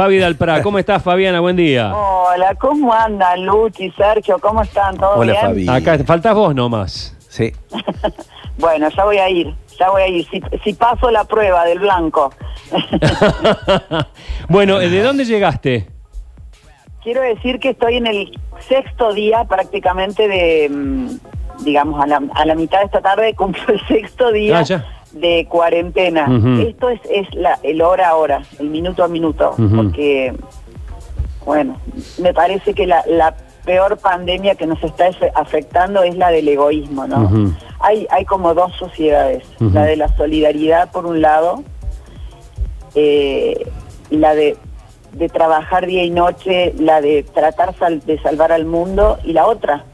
Fabi Dalprá. ¿Cómo estás, Fabiana? Buen día. Hola, ¿cómo andan, Luchi, Sergio? ¿Cómo están? ¿Todo Hola, bien? Fabi. Acá faltás vos nomás. Sí. Bueno, ya voy a ir, ya voy a ir. Si, si paso la prueba del blanco. bueno, ¿de dónde llegaste? Quiero decir que estoy en el sexto día prácticamente de, mm, digamos, a la, a la mitad de esta tarde cumplo el sexto día Ah, ya. De cuarentena. Esto es, es la, el hora a hora, el minuto a minuto, porque, bueno, me parece que la, la peor pandemia que nos está afectando es la del egoísmo, ¿no? Hay, hay como dos sociedades, la de la solidaridad por un lado, eh, la de, de trabajar día y noche, la de tratar sal- de salvar al mundo, y la otra,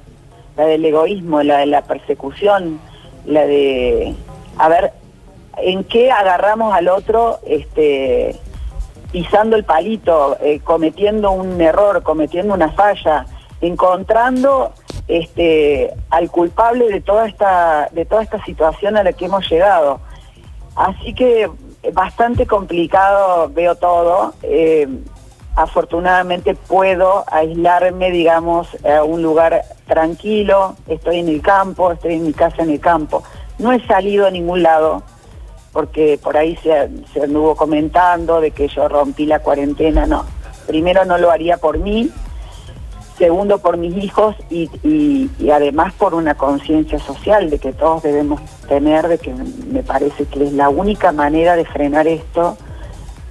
la del egoísmo, la de la persecución, la de, a ver, ¿en qué agarramos al otro este, pisando el palito, eh, cometiendo un error, cometiendo una falla, encontrando este, al culpable de toda esta, de toda esta situación a la que hemos llegado? Así que bastante complicado veo todo. eh, afortunadamente puedo aislarme, digamos, a un lugar tranquilo. Estoy en el campo, estoy en mi casa en el campo. No he salido a ningún lado porque por ahí se, se anduvo comentando de que yo rompí la cuarentena. No, primero no lo haría por mí, segundo por mis hijos y, y- y además por una conciencia social de que todos debemos tener, de que me parece que es la única manera de frenar esto,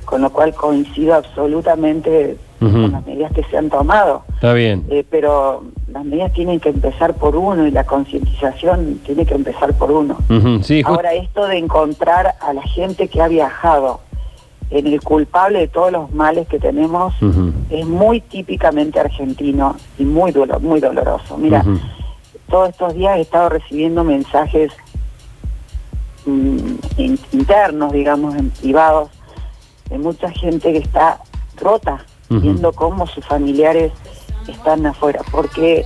con lo cual coincido absolutamente con las medidas que se han tomado. Está bien. Eh, pero las medidas tienen que empezar por uno y la concientización tiene que empezar por uno. Sí, Ahora esto de encontrar a la gente que ha viajado en el culpable de todos los males que tenemos es muy típicamente argentino y muy dolo- muy doloroso. Mira, todos estos días he estado recibiendo mensajes mm, in- internos, digamos, en privados, de mucha gente que está rota, viendo cómo sus familiares están afuera. Porque,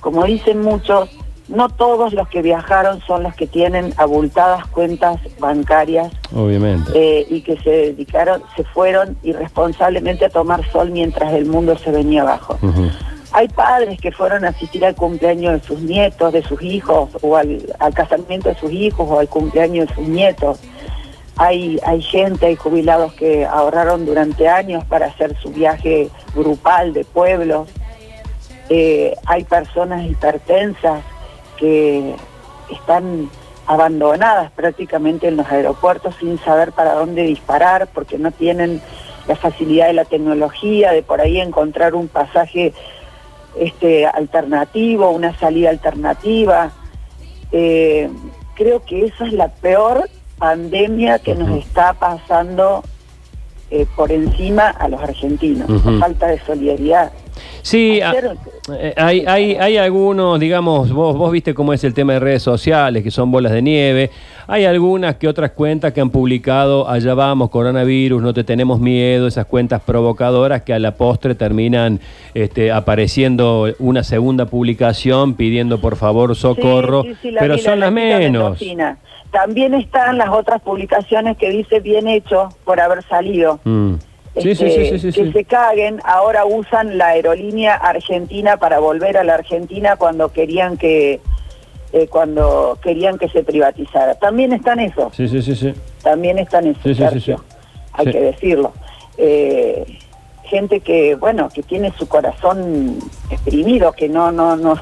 como dicen muchos, no todos los que viajaron son los que tienen abultadas cuentas bancarias obviamente. eh, y que se dedicaron, se fueron irresponsablemente a tomar sol mientras el mundo se venía abajo. Hay padres que fueron a asistir al cumpleaños de sus nietos, de sus hijos, o al, al casamiento de sus hijos, o al cumpleaños de sus nietos. Hay, hay gente, hay jubilados que ahorraron durante años para hacer su viaje grupal de pueblos. Eh, hay personas hipertensas que están abandonadas prácticamente en los aeropuertos sin saber para dónde disparar porque no tienen la facilidad de la tecnología, de por ahí encontrar un pasaje este alternativo, una salida alternativa. Eh, creo que esa es la peor pandemia que nos está pasando eh, por encima a los argentinos, Ujú. la falta de solidaridad. Sí, a- Ayer- eh, hay, hay, hay algunos, digamos, vos, vos viste cómo es el tema de redes sociales, que son bolas de nieve. Hay algunas que otras cuentas que han publicado, allá vamos, coronavirus, no te tenemos miedo, esas cuentas provocadoras que a la postre terminan este, apareciendo una segunda publicación pidiendo por favor socorro, Sí, sí, sí, la pero son la las menos. También están las otras publicaciones que dice bien hecho por haber salido. Mm. Sí, sí, Este, sí, sí, sí, que se caguen, ahora usan la aerolínea argentina para volver a la Argentina cuando querían que eh, cuando querían que se privatizara. También están esos, Sí, sí, sí, sí. también están sí. hay que decirlo. Eh, gente que, bueno, que tiene su corazón exprimido, que no, no, no,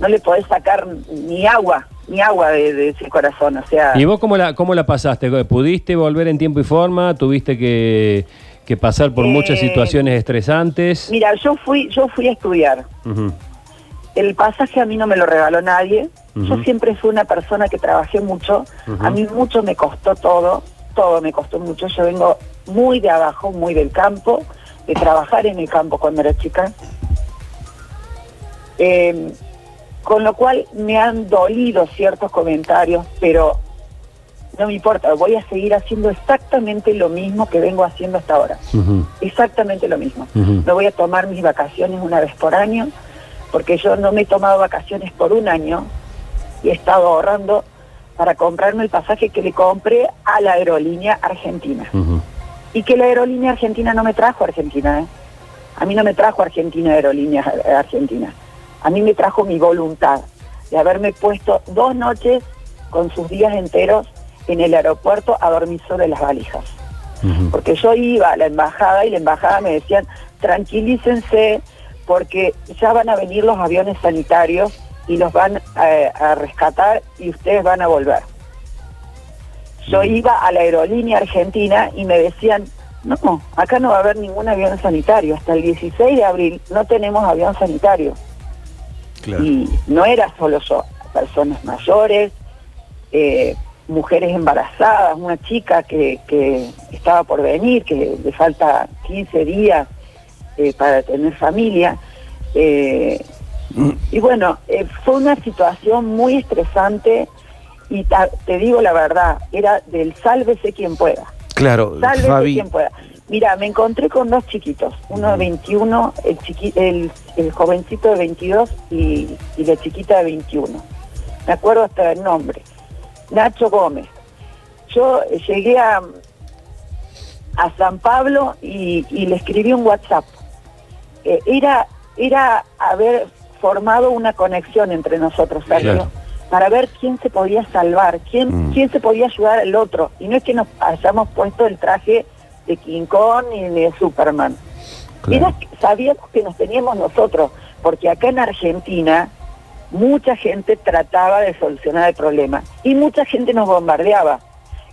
no le podés sacar ni agua, ni agua de, de ese corazón, o sea... ¿Y vos cómo la, cómo la pasaste? ¿Pudiste volver en tiempo y forma? ¿Tuviste que, que pasar por muchas Eh, situaciones estresantes? Mira, yo fui, yo fui a estudiar. El pasaje a mí no me lo regaló nadie. Yo siempre fui una persona que trabajé mucho. A mí mucho me costó todo. Todo me costó mucho. Yo vengo muy de abajo, muy del campo, de trabajar en el campo cuando era chica. Eh, con lo cual me han dolido ciertos comentarios, pero no me importa. Voy a seguir haciendo exactamente lo mismo que vengo haciendo hasta ahora. Exactamente lo mismo. Me voy a tomar mis vacaciones una vez por año, porque yo no me he tomado vacaciones por un año y he estado ahorrando para comprarme el pasaje que le compré a la aerolínea argentina. Y que la aerolínea argentina no me trajo a Argentina. ¿eh? A mí no me trajo Argentina Aerolíneas Argentina. A mí me trajo mi voluntad de haberme puesto dos noches con sus días enteros en el aeropuerto a dormir sobre las valijas. Porque yo iba a la embajada y la embajada me decían, tranquilícense porque ya van a venir los aviones sanitarios y los van a, rescatar y ustedes van a volver. Yo iba a la aerolínea argentina y me decían, no, acá no va a haber ningún avión sanitario. Hasta el 16 de abril no tenemos avión sanitario. Y no era solo yo, personas mayores, eh, mujeres embarazadas, una chica que, que, estaba por venir, que le falta 15 días eh, para tener familia. Eh, y bueno, fue una situación muy estresante y te digo la verdad, era del sálvese quien pueda. Claro, sálvese quien pueda. Mira, me encontré con dos chiquitos, uno de 21, el, el, el jovencito de 22 y, la chiquita de 21. Me acuerdo hasta el nombre. Nacho Gómez. Yo llegué a, a San Pablo y, le escribí un WhatsApp. Eh, era, era haber formado una conexión entre nosotros, Sergio, para ver quién se podía salvar, quién, mm. quién se podía ayudar al otro. Y no es que nos hayamos puesto el traje de King Kong ni de Superman. sabíamos que nos teníamos nosotros, porque acá en Argentina mucha gente trataba de solucionar el problema y mucha gente nos bombardeaba.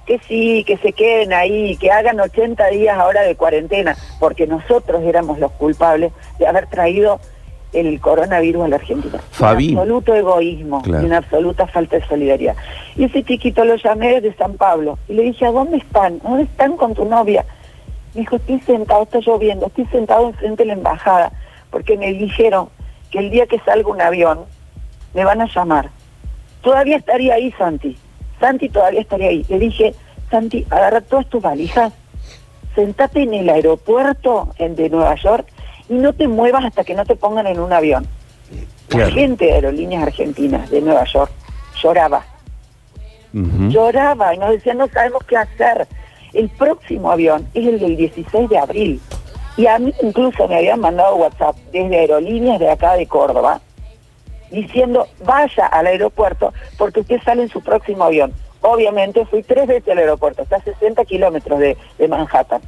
Que sí, que se queden ahí, que hagan 80 días ahora de cuarentena, porque nosotros éramos los culpables de haber traído el coronavirus a la Argentina. Fabi. Un absoluto egoísmo y una absoluta falta de solidaridad. Y ese chiquito lo llamé desde San Pablo y le dije, ¿a dónde están? ¿Dónde están con tu novia? Me dijo, estoy sentado, está lloviendo, estoy sentado enfrente de la embajada, porque me dijeron que el día que salga un avión, me van a llamar. Todavía estaría ahí, Santi. Santi todavía estaría ahí. Le dije, Santi, agarra todas tus valijas, sentate en el aeropuerto de Nueva York y no te muevas hasta que no te pongan en un avión. La gente de aerolíneas argentinas de Nueva York lloraba. Lloraba y nos decía, no sabemos qué hacer. El próximo avión es el del 16 de abril. Y a mí incluso me habían mandado WhatsApp desde aerolíneas de acá de Córdoba, diciendo, vaya al aeropuerto porque usted sale en su próximo avión. Obviamente fui tres veces al aeropuerto, está a 60 kilómetros de, Manhattan.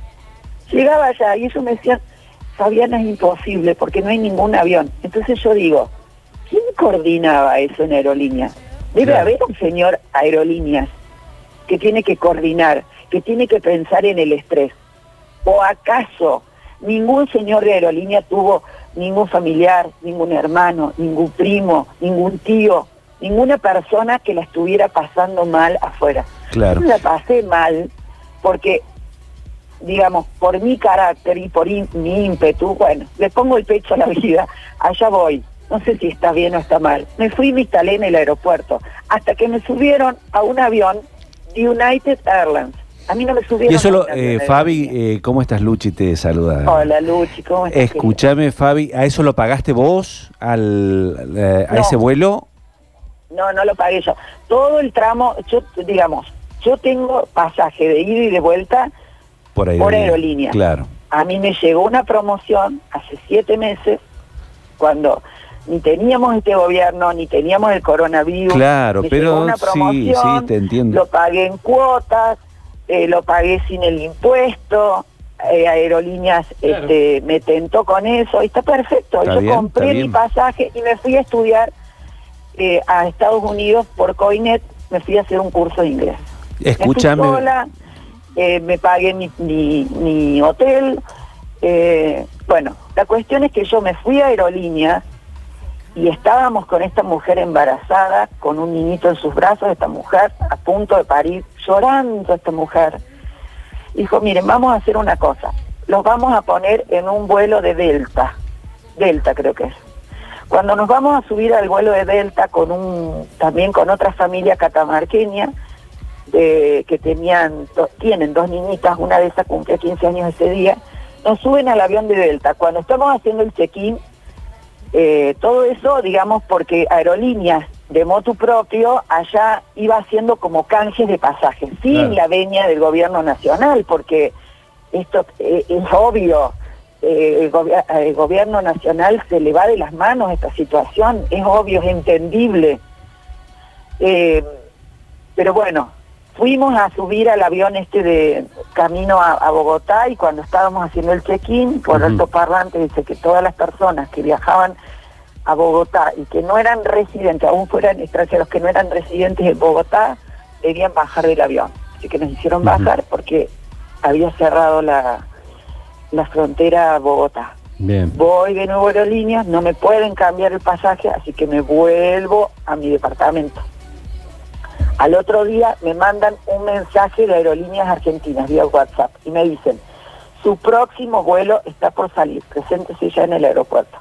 Llegaba allá y ellos me decían, Fabiana, es imposible porque no hay ningún avión. Entonces yo digo, ¿quién coordinaba eso en aerolíneas? Debe haber un señor aerolíneas que tiene que coordinar que tiene que pensar en el estrés. ¿O acaso ningún señor de aerolínea tuvo ningún familiar, ningún hermano, ningún primo, ningún tío, ninguna persona que la estuviera pasando mal afuera? Claro. Yo la pasé mal porque, digamos, por mi carácter y por mi ímpetu, bueno, le pongo el pecho a la vida, allá voy. No sé si está bien o está mal. Me fui y me instalé en el aeropuerto hasta que me subieron a un avión de United Airlines a mí no me subieron. Y eso, lo, eh, Fabi, eh, ¿cómo estás, Luchi? Te saluda. Hola, Luchi, ¿cómo estás? Escúchame, Fabi, ¿a eso lo pagaste vos, al, eh, a ese vuelo? No, no lo pagué yo. Todo el tramo, yo, digamos, yo tengo pasaje de ida y de vuelta por aerolínea. Claro. A mí me llegó una promoción hace siete meses, cuando ni teníamos este gobierno, ni teníamos el coronavirus. Claro, pero una promoción, sí, te entiendo. Lo pagué en cuotas, eh, lo pagué sin el impuesto, eh, Aerolíneas este, me tentó con eso, y está perfecto. Yo compré mi pasaje y me fui a estudiar eh, a Estados Unidos por Coinet, me fui a hacer un curso de inglés. Escúchame. Me, sola, me pagué mi, mi, mi hotel. bueno, la cuestión es que yo me fui a Aerolíneas y estábamos con esta mujer embarazada, con un niñito en sus brazos, esta mujer a punto de parir, llorando esta mujer. Dijo, miren, vamos a hacer una cosa, los vamos a poner en un vuelo de Delta, Delta creo que es. Cuando nos vamos a subir al vuelo de Delta con un, también con otra familia catamarqueña, que tenían, tienen dos niñitas, una de esas cumplía 15 años ese día, nos suben al avión de Delta. Cuando estamos haciendo el check-in, eh, todo eso, digamos, porque aerolíneas de motu propio allá iba haciendo como canjes de pasajes, sin la veña del gobierno nacional, porque esto eh, es obvio, eh, el, gobi- el gobierno nacional se le va de las manos esta situación, es obvio, es entendible. Eh, pero bueno, fuimos a subir al avión este de camino a, a Bogotá y cuando estábamos haciendo el check-in, por Ujú. altoparlante dice que todas las personas que viajaban a Bogotá y que no eran residentes, aún fueran extranjeros que no eran residentes de Bogotá, debían bajar del avión. Así que nos hicieron bajar porque había cerrado la, la frontera a Bogotá. Bien. Voy de nuevo a aerolíneas, no me pueden cambiar el pasaje, así que me vuelvo a mi departamento. Al otro día me mandan un mensaje de Aerolíneas Argentinas vía WhatsApp y me dicen, su próximo vuelo está por salir, preséntese ya en el aeropuerto.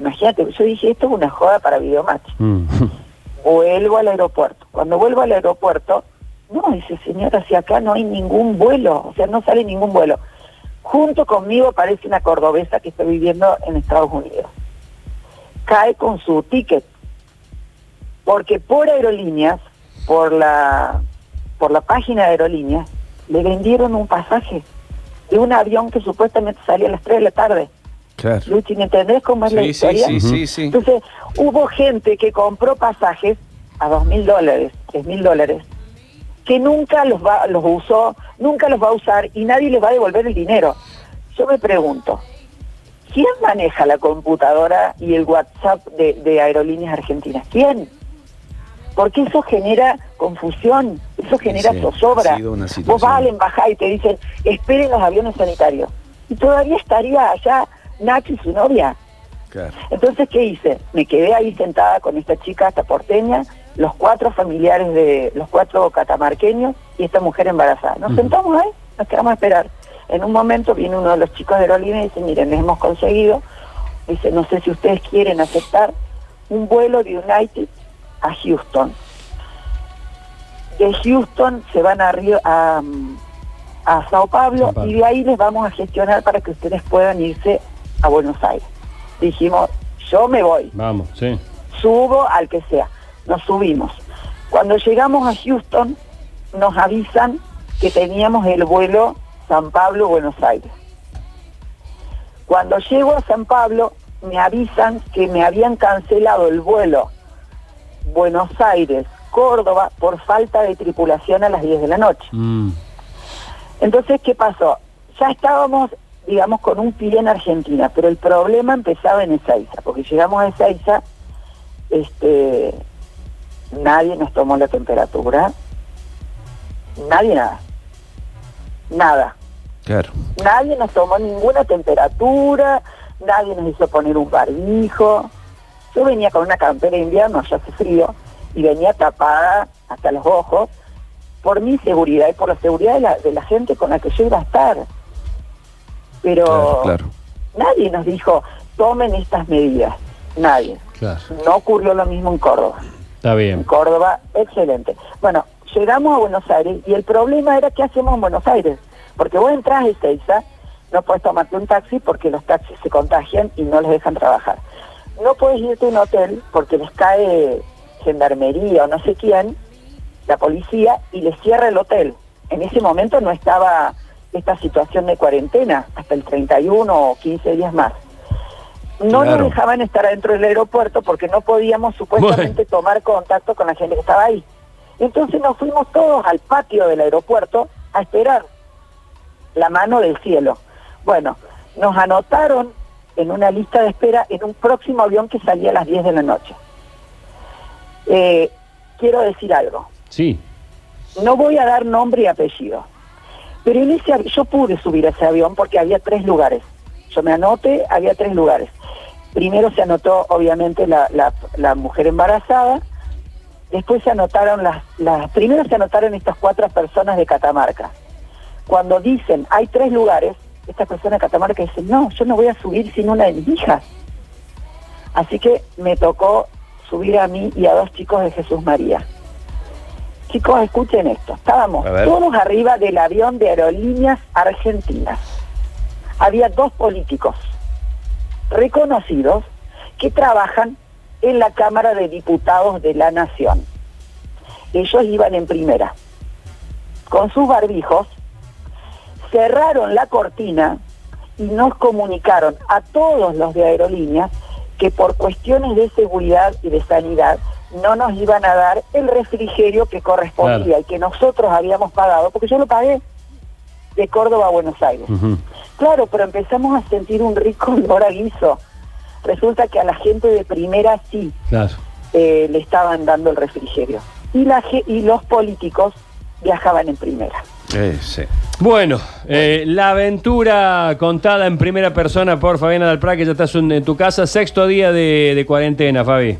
Imagínate, yo dije, esto es una joda para Videomatch. Mm. Vuelvo al aeropuerto. Cuando vuelvo al aeropuerto, no, dice señora, si acá no hay ningún vuelo, o sea, no sale ningún vuelo. Junto conmigo aparece una cordobesa que está viviendo en Estados Unidos. Cae con su ticket. Porque por aerolíneas, por la, por la página de aerolíneas, le vendieron un pasaje de un avión que supuestamente salía a las 3 de la tarde. Claro. Luchi, ¿me entendés cómo es la Sí, sí, historia? sí, sí, sí. Entonces, hubo gente que compró pasajes a dos mil dólares, tres mil dólares, que nunca los va, los usó, nunca los va a usar y nadie les va a devolver el dinero. Yo me pregunto, ¿quién maneja la computadora y el WhatsApp de, de Aerolíneas Argentinas? ¿Quién? Porque eso genera confusión, eso genera Sí, zozobra. Vos vas a la embajada y te dicen, esperen los aviones sanitarios. Y todavía estaría allá Nacho y su novia. Claro. Entonces, ¿qué hice? Me quedé ahí sentada con esta chica, esta porteña, los cuatro familiares de los cuatro catamarqueños y esta mujer embarazada. Nos sentamos ahí, nos quedamos a esperar. En un momento viene uno de los chicos de Aerolínea y dice, miren, les hemos conseguido, dice, no sé si ustedes quieren aceptar un vuelo de United a Houston. De Houston se van a, Río, a, a Sao Pablo, Sao Pablo. y de ahí les vamos a gestionar para que ustedes puedan irse a Buenos Aires. Dijimos, yo me voy, Vamos, sí. subo al que sea. Nos subimos. Cuando llegamos a Houston, nos avisan que teníamos el vuelo San Pablo-Buenos Aires. Cuando llego a San Pablo, me avisan que me habían cancelado el vuelo Buenos Aires-Córdoba por falta de tripulación a las 10 de la noche. Mm. Entonces, ¿qué pasó? Ya estábamos, digamos, con un pie en Argentina, pero el problema empezaba en Ezeiza, porque llegamos a Ezeiza, este, nadie nos tomó la temperatura, nadie nada, nada. Claro. Nadie nos tomó ninguna temperatura, nadie nos hizo poner un barbijo. Yo venía con una campera de invierno, ya hace frío, y venía tapada hasta los ojos por mi seguridad y por la seguridad de la, de la gente con la que yo iba a estar. Pero Claro, claro. nadie nos dijo, tomen estas medidas. Nadie. Claro. No ocurrió lo mismo en Córdoba. Está En bien. Córdoba, excelente. Bueno, llegamos a Buenos Aires y el problema era qué hacemos en Buenos Aires. Porque vos entras a Ezeiza, no puedes tomarte un taxi porque los taxis se contagian y no les dejan trabajar. No puedes irte a un hotel porque les cae gendarmería o no sé quién, la policía, y les cierra el hotel. En ese momento no estaba esta situación de cuarentena, hasta el 31 o 15 días más. No Claro. nos dejaban estar adentro del aeropuerto porque no podíamos supuestamente tomar contacto con la gente que estaba ahí. Entonces nos fuimos todos al patio del aeropuerto a esperar la mano del cielo. Bueno, nos anotaron en una lista de espera en un próximo avión que salía a las 10 de la noche. Eh, quiero decir algo. Sí. No voy a dar nombre y apellido. Pero en ese yo pude subir a ese avión porque había tres lugares. Yo me anoté, había tres lugares. Primero se anotó, obviamente, la, la- la mujer embarazada. Después se anotaron las, las... Primero se anotaron estas cuatro personas de Catamarca. Cuando dicen, hay tres lugares, esta persona de Catamarca dice, no, yo no voy a subir sin una de mis hijas. Así que me tocó subir a mí y a dos chicos de Jesús María. Chicos, escuchen esto. Estábamos todos arriba del avión de aerolíneas argentinas. Había dos políticos reconocidos que trabajan en la Cámara de Diputados de la Nación. Ellos iban en primera, con sus barbijos, cerraron la cortina y nos comunicaron a todos los de aerolíneas que por cuestiones de seguridad y de sanidad no nos iban a dar el refrigerio que correspondía Claro. y que nosotros habíamos pagado, porque yo lo pagué de Córdoba a Buenos Aires. Claro, pero empezamos a sentir un rico olor a guiso. Resulta que a la gente de primera sí Claro. eh, le estaban dando el refrigerio. Y, la, y los políticos viajaban en primera. Eh, sí. Bueno, eh, la aventura contada en primera persona por Fabiana Dalprá, que ya estás en, en tu casa. Sexto día de, de cuarentena, Fabi.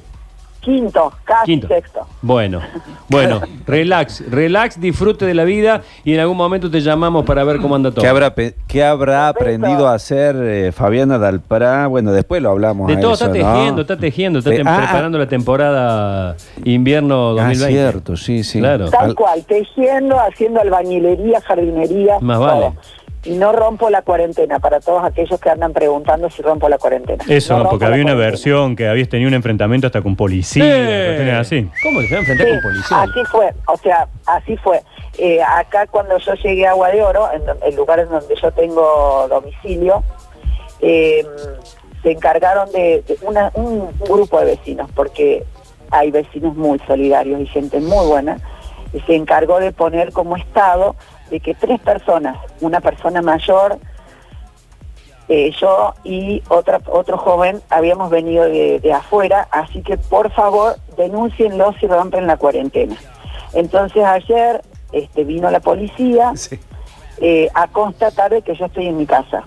Quinto, casi Quinto. sexto. Bueno, bueno, relax, relax, disfrute de la vida y en algún momento te llamamos para ver cómo anda todo. ¿Qué habrá, pe- qué habrá Perfecto. aprendido a hacer eh, Fabiana Dalprá? Bueno, después lo hablamos. De a todo eso, está ¿no? tejiendo, está tejiendo, está tem- Ah, ah, preparando la temporada invierno Ah, 2020. cierto, sí, sí. Claro. Tal Al- cual, tejiendo, haciendo albañilería, jardinería. Más todo. Y no rompo la cuarentena, para todos aquellos que andan preguntando si rompo la cuarentena. Eso, No porque había una cuarentena. versión que habías tenido un enfrentamiento hasta con policía, Eh, así. ¿Cómo se enfrentar Sí, con policía? así fue, o sea, así fue. Eh, acá cuando yo llegué a Agua de Oro, en el lugar en donde yo tengo domicilio, eh, se encargaron de, de una- un, un grupo de vecinos, porque hay vecinos muy solidarios y gente muy buena, y se encargó de poner como estado de que tres personas, una persona mayor, eh, yo y otra, otro joven habíamos venido de, de afuera, así que por favor denúncienlo si rompen la cuarentena. Entonces ayer este, vino la policía Sí. eh, a constatar de que yo estoy en mi casa.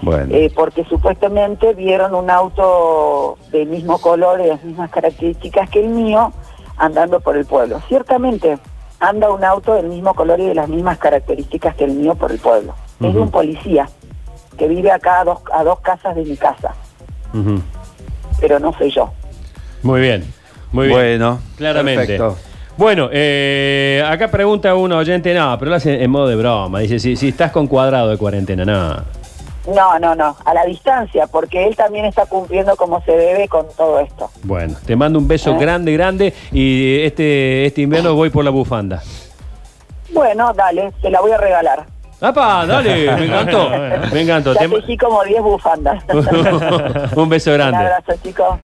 Bueno. eh, porque supuestamente vieron un auto del mismo color y de las mismas características que el mío andando por el pueblo. Ciertamente anda un auto del mismo color y de las mismas características que el mío por el pueblo. Es de Ujú. un policía que vive acá a dos, a dos casas de mi casa, pero no soy yo. Muy bien, muy bien. Bueno, Claramente. perfecto. Bueno, eh, acá pregunta un oyente, no, pero lo hace en modo de broma. Dice, si, si estás con cuadrado de cuarentena, no. No, no, no, a la distancia, porque él también está cumpliendo como se debe con todo esto. Bueno, te mando un beso ¿Eh? grande, grande y este, este invierno voy por la bufanda. Bueno, dale, te la voy a regalar. ¡Apa! Dale, me encantó. Me encantó. Ya Te- como 10 bufandas. un beso Un grande. abrazo, chicos.